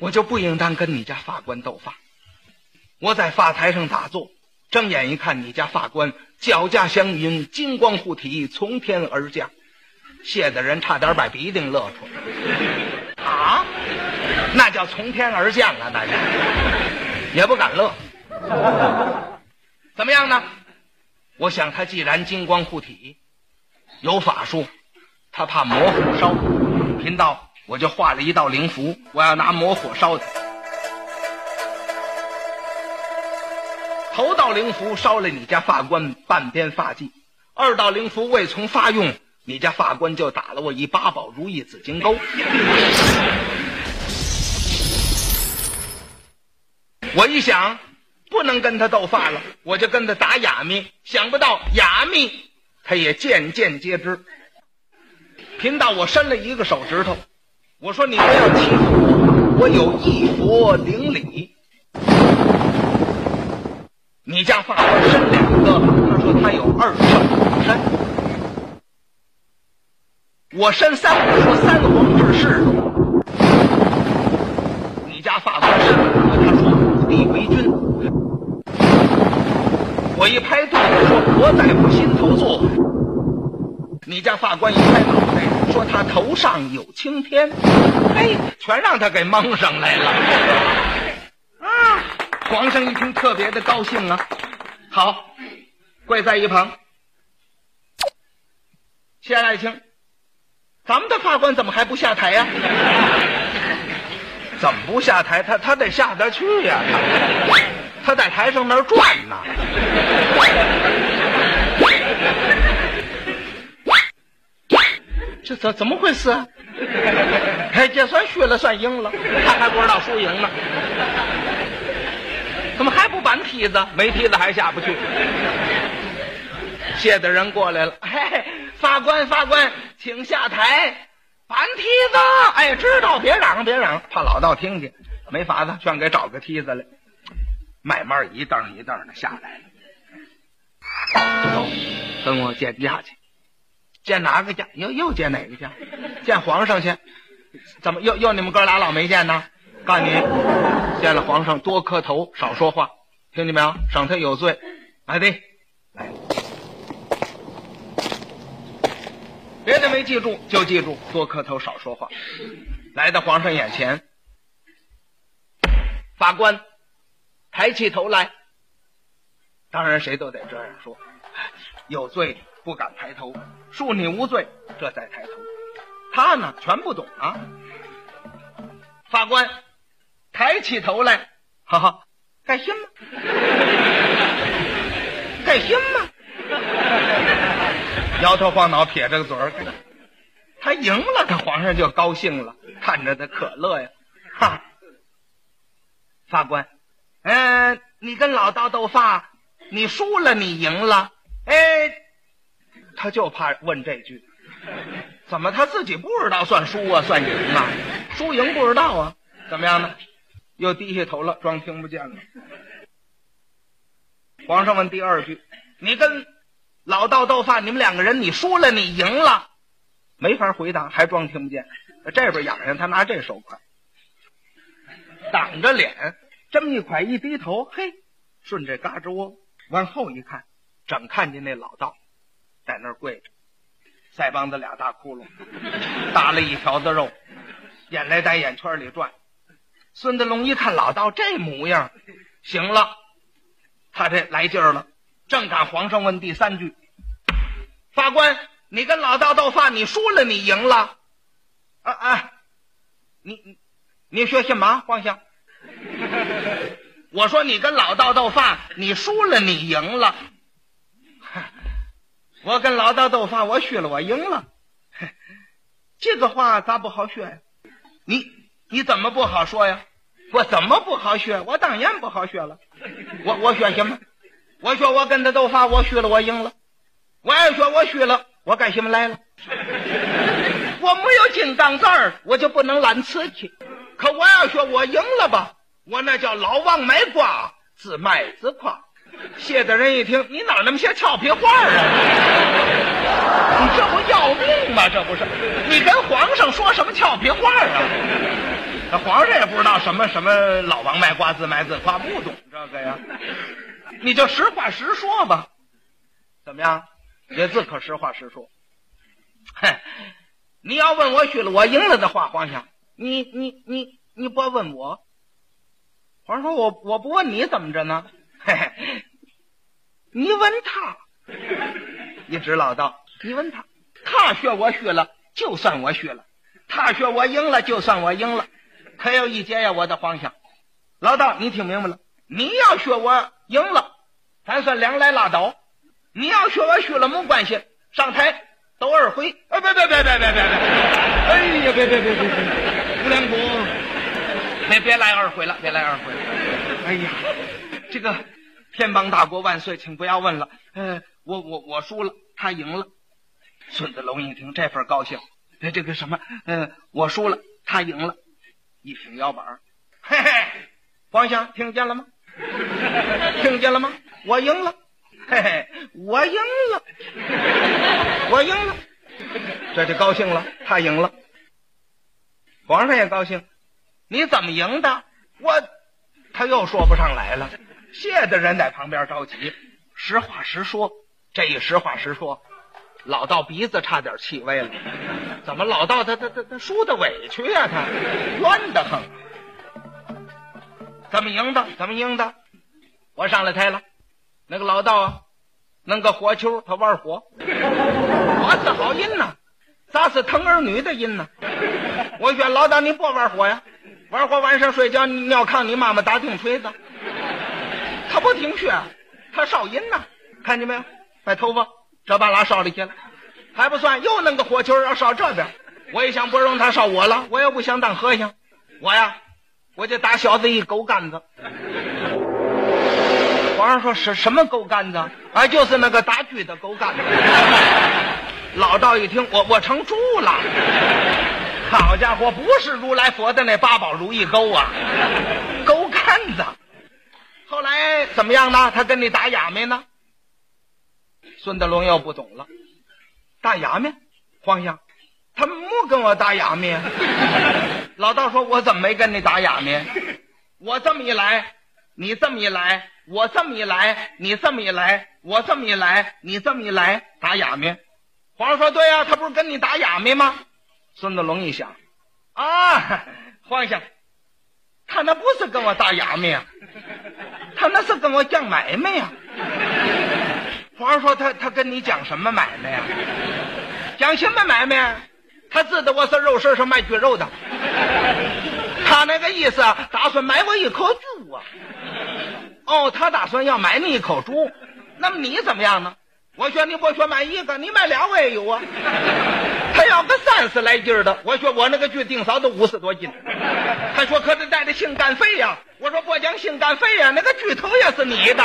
我就不应当跟你家法官斗法。我在法台上打坐，睁眼一看，你家法官脚架祥云，金光护体，从天而降，谢大人差点把鼻涕乐出来。啊，那叫从天而降啊！大家也不敢乐。怎么样呢？我想他既然金光护体，有法术，他怕魔火烧。贫道我就画了一道灵符，我要拿魔火烧他。头道灵符烧了你家法官半边发髻，二道灵符未从发用，你家法官就打了我一八宝如意紫金钩。我一想，不能跟他斗法了，我就跟他打哑谜。想不到哑谜，他也渐渐皆知。贫道我伸了一个手指头，我说你不要欺负我，我有一佛灵礼。你家法官伸两个，他说他有二圣身。我伸三个，说三皇治世。你家法官伸五个，他说五帝为君。我一拍肚子，说国在我心头坐。你家法官一拍脑袋，说他头上有青天。嘿，全让他给蒙上来了。啊！皇上一听，特别的高兴啊！好，跪在一旁。谢爱卿，咱们的法官怎么还不下台呀、怎么不下台？他他得下得去呀、他他在台上那儿转呢。这怎怎么回事啊？哎，这算输了，算赢了，他还不知道输赢呢。怎么还不搬梯子？没梯子还下不去。谢的人过来了，嘿，法官，法官，请下台，搬梯子。哎，知道，别嚷，别嚷，怕老道听见。没法子，全给找个梯子来，慢慢一蹬一蹬的下来了。走，跟我见驾去。见哪个驾？又又见哪个驾？见皇上去。怎么又又你们哥俩老没见呢？告诉你，见了皇上多磕头，少说话，听见没有？省他有罪。来的，来，别的没记住，就记住多磕头，少说话。来到皇上眼前，法官抬起头来。当然，谁都得这样说。有罪不敢抬头，恕你无罪，这再抬头。他呢，全不懂啊。法官抬起头来，哈哈，该心吗？该心吗？摇头晃脑，撇着个嘴儿，他赢了，他皇上就高兴了，看着他可乐呀，哈。法官，嗯、你跟老道斗法，你输了，你赢了，哎，他就怕问这句，怎么他自己不知道算输啊，算赢啊？输赢不知道啊？怎么样呢？又低下头了，装听不见了。皇上问第二句：“你跟老道斗法，你们两个人，你输了，你赢了，没法回答，还装听不见。这边痒痒，他拿这手快挡着脸，这么一块一低头，嘿，顺这嘎吱窝往后一看，整看见那老道在那儿跪着，腮帮子俩大窟窿，耷了一条子肉，眼泪在眼圈里转。孙德龙一看老道这模样，行了，他这来劲儿了。正赶皇上问第三句：“法官，你跟老道斗法，你输了，你赢了。”啊啊，你你你学什么，皇上？我说你跟老道斗法，你输了，你赢了。我跟老道斗法，我输了，我赢了。这个话咋不好学呀？你你怎么不好说呀？我怎么不好学？我当然不好学了。我我学什么？我说我跟他斗法，我输了，我赢了。我要说我输了，我干什么来了？我没有金刚钻儿，我就不能揽瓷器。可我要说我赢了吧，我那叫老王卖瓜，自卖自夸。谢大人一听，你哪那么些俏皮话啊？你这不要命吗？这不是？你跟皇上说什么俏皮话啊？那皇上也不知道什么什么老王卖瓜自卖自夸，不懂这个呀。你就实话实说吧，怎么样？也自可实话实说。哼，你要问我去了，我赢了的话，皇上，你你你你不问我？皇上说我我不问你怎么着呢？嘿嘿，你问他，一直老道，你问他，他学我学了，就算我学了；他学我赢了，就算我赢了。可有一节呀，我的皇上，老道，你听明白了？你要学我赢了，咱算两来拉倒；你要学我输了，没关系，上台斗二回。哎，别别别别别别别！哎呀，别别别别别！吴良公，别别来二回了，别来二回了。哎呀，这个天邦大国万岁，请不要问了。呃，我我我输了，他赢了。孙子龙一听这份高兴，哎，这个什么？呃，我输了，他赢了。一挺腰板嘿嘿，皇上听见了吗？听见了吗？我赢了，嘿嘿，我赢了，我赢了，这就高兴了，他赢了，皇上也高兴。你怎么赢的？我，他又说不上来了。谢的人在旁边着急，实话实说。这一实话实说，老道鼻子差点气歪了。怎么老道他他他他输的委屈呀？他冤得很。怎么赢的？怎么赢的？我上来台了，那个老道啊，弄个火球，他玩火。我是好人呐，咋是疼儿女的人呢？我劝老道你不玩火呀，玩火晚上睡觉尿炕，你妈妈打钉锤子。我不听劝，他烧阴呐，看见没有？把头发这半拉烧里去了，还不算，又弄个火球要烧这边。我一想不容他烧我了，我也不想当和尚，我呀。我就打小子一狗杆子，皇上说是什么狗杆子？啊，就是那个打锯的狗杆子。老道一听，我我成猪了。好家伙，不是如来佛的那八宝如意钩啊，狗杆子。后来怎么样呢？他跟你打哑谜呢？孙德龙又不懂了，打哑谜，皇上。他没跟我打哑谜，老道说：“我怎么没跟你打哑谜？我这么一来，你这么一来，我这么一来，你这么一来，我这么一来，你这么一来，打哑谜。”皇上说：“对呀，他不是跟你打哑谜吗？”孙子龙一想：“啊，皇上，他那不是跟我打哑谜啊，那是跟我讲买卖呀。”皇上说：“他他跟你讲什么买卖呀？讲什么买卖？”他知道我是肉市上卖猪肉的，他那个意思打算买我一口猪啊！哦，他打算要买你一口猪，那么你怎么样呢？我说你不说买一个，你买俩我也有啊。他要个三十来斤的，我说我那个锯顶少都五十多斤。他说可得带着性干肺呀，我说不讲性干肺呀，那个锯头也是你的。